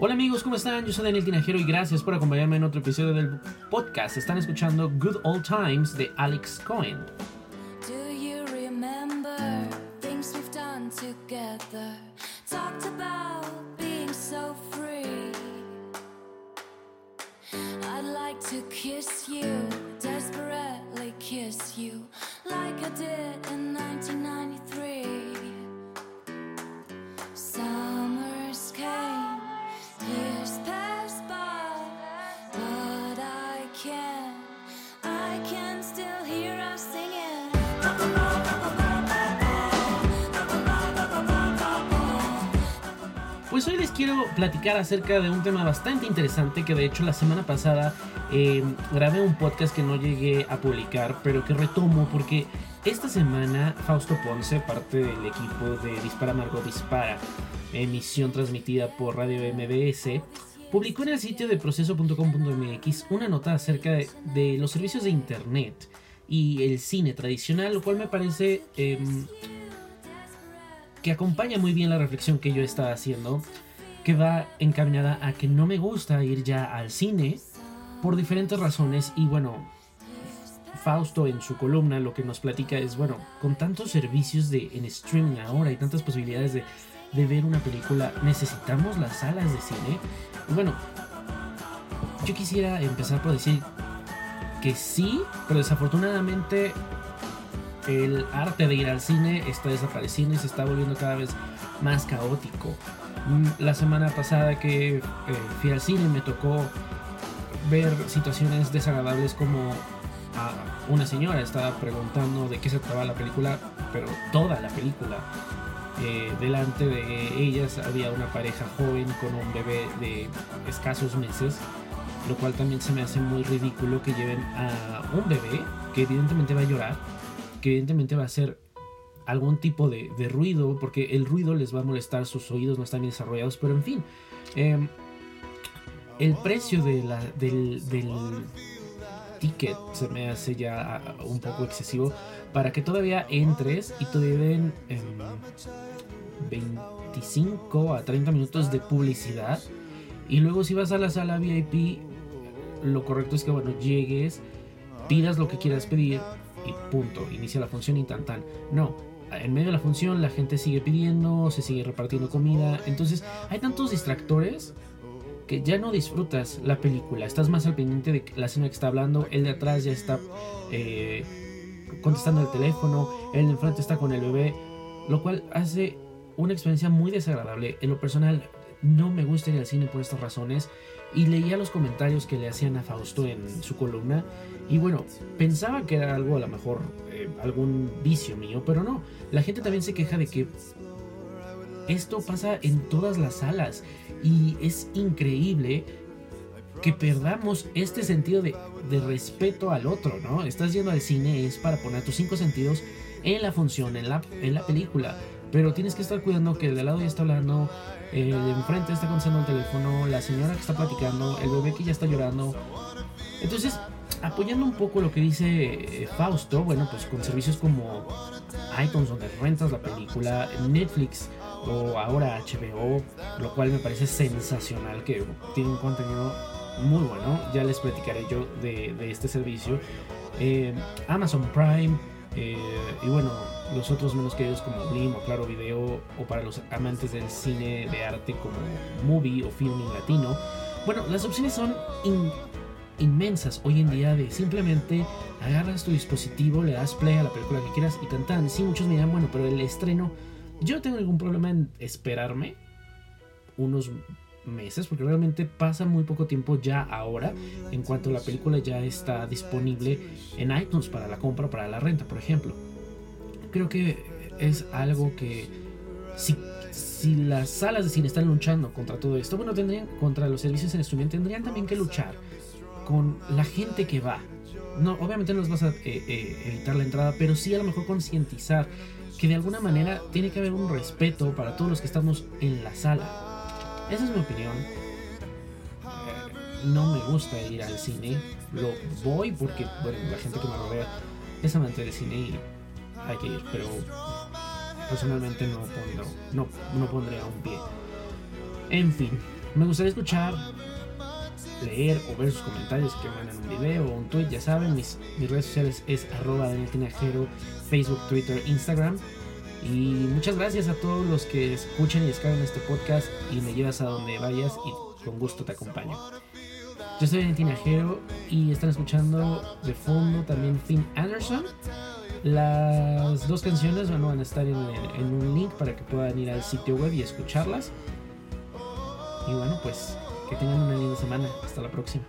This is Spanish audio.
Hola amigos, ¿cómo están? Yo soy Daniel Tinajero y gracias por acompañarme en otro episodio del podcast. Están escuchando Good Old Times de Alex Cohen. Do you remember things we've done together? Talked about being so free. I'd like to kiss you, desperately kiss you, like I did quiero platicar acerca de un tema bastante interesante que de hecho la semana pasada eh, grabé un podcast que no llegué a publicar, pero que retomo porque esta semana Fausto Ponce, parte del equipo de Dispara Margot Dispara, emisión transmitida por Radio MBS, publicó en el sitio de proceso.com.mx una nota acerca de, de los servicios de internet y el cine tradicional, lo cual me parece em, que acompaña muy bien la reflexión que yo estaba haciendo, que va encaminada a que no me gusta ir ya al cine por diferentes razones y bueno, Fausto en su columna lo que nos platica es, bueno, con tantos servicios de, en streaming ahora y tantas posibilidades de, de ver una película, ¿necesitamos las salas de cine? Y bueno, yo quisiera empezar por decir que sí, pero desafortunadamente el arte de ir al cine está desapareciendo y se está volviendo cada vez más caótico. La semana pasada que eh, fui al cine me tocó ver situaciones desagradables como a una señora estaba preguntando de qué se trataba la película, pero toda la película. Eh, delante de ellas había una pareja joven con un bebé de escasos meses, lo cual también se me hace muy ridículo que lleven a un bebé que evidentemente va a llorar, que evidentemente va a hacer algún tipo de, de ruido, porque el ruido les va a molestar, sus oídos no están bien desarrollados, pero en fin. em, el precio de la, del, ticket se me hace ya ah, un poco excesivo para que todavía entres y te den em, 25 a 30 minutos de publicidad. Y luego si vas a la sala VIP, lo correcto es que bueno, llegues, pidas lo que quieras pedir y punto, inicia la función y tan tan. No, en medio de la función la gente sigue pidiendo, se sigue repartiendo comida, entonces hay tantos distractores que ya no disfrutas la película, estás más al pendiente de la señora que está hablando, el de atrás ya está eh, contestando el teléfono, el de enfrente está con el bebé, lo cual hace una experiencia muy desagradable. En lo personal, no me gusta ir al cine por estas razones. Y leía los comentarios que le hacían a Fausto en su columna. Y bueno, pensaba que era algo, a lo mejor, eh, algún vicio mío, pero no. La gente también se queja de que esto pasa en todas las salas. Y es increíble que perdamos este sentido de, de respeto al otro, ¿no? Estás yendo al cine, es para poner tus cinco sentidos en la función, en la, en la película. Pero tienes que estar cuidando que el de lado ya está hablando, el de enfrente está contestando el teléfono, la señora que está platicando, el bebé que ya está llorando. Entonces, apoyando un poco lo que dice eh, Fausto, bueno, pues con servicios como iTunes donde rentas la película, Netflix o ahora HBO, lo cual me parece sensacional que tiene un contenido muy bueno. Ya les platicaré yo de, de este servicio. Eh, Amazon Prime. Eh, y bueno, los otros menos queridos como Blim o Claro Video, o para los amantes del cine de arte como Movie o Filming Latino. Bueno, las opciones son in- inmensas hoy en día de simplemente agarras tu dispositivo, le das play a la película que quieras y tan tan. Sí, muchos me dirán, bueno, pero el estreno, yo tengo ningún problema en esperarme unos meses, porque realmente pasa muy poco tiempo ya ahora, en cuanto la película ya está disponible en iTunes para la compra, para la renta, por ejemplo. Creo que es algo que si, si las salas de cine están luchando contra todo esto, bueno, tendrían contra los servicios en streaming, tendrían también que luchar con la gente que va. No, obviamente no les vas a eh, eh, evitar la entrada, pero sí a lo mejor concientizar que de alguna manera tiene que haber un respeto para todos los que estamos en la sala. Esa es mi opinión. Eh, no me gusta ir al cine. Lo voy porque bueno, la gente que me rodea es amante del cine y hay que ir, pero personalmente no pondré, no, no pondría un pie. En fin, Me gustaría escuchar, leer o ver sus comentarios que mandan un video o un tweet. Ya saben, mis, mis redes sociales es arroba Daniel Tinajero, Facebook, Twitter, Instagram. Y muchas gracias a todos los que escuchen y descargan este podcast y me llevas a donde vayas y con gusto te acompaño. Yo soy Daniel Tinajero y están escuchando de fondo también Finn Anderson. Las dos canciones van a estar en un link para que puedan ir al sitio web y escucharlas. Y bueno, pues que tengan una linda semana. Hasta la próxima.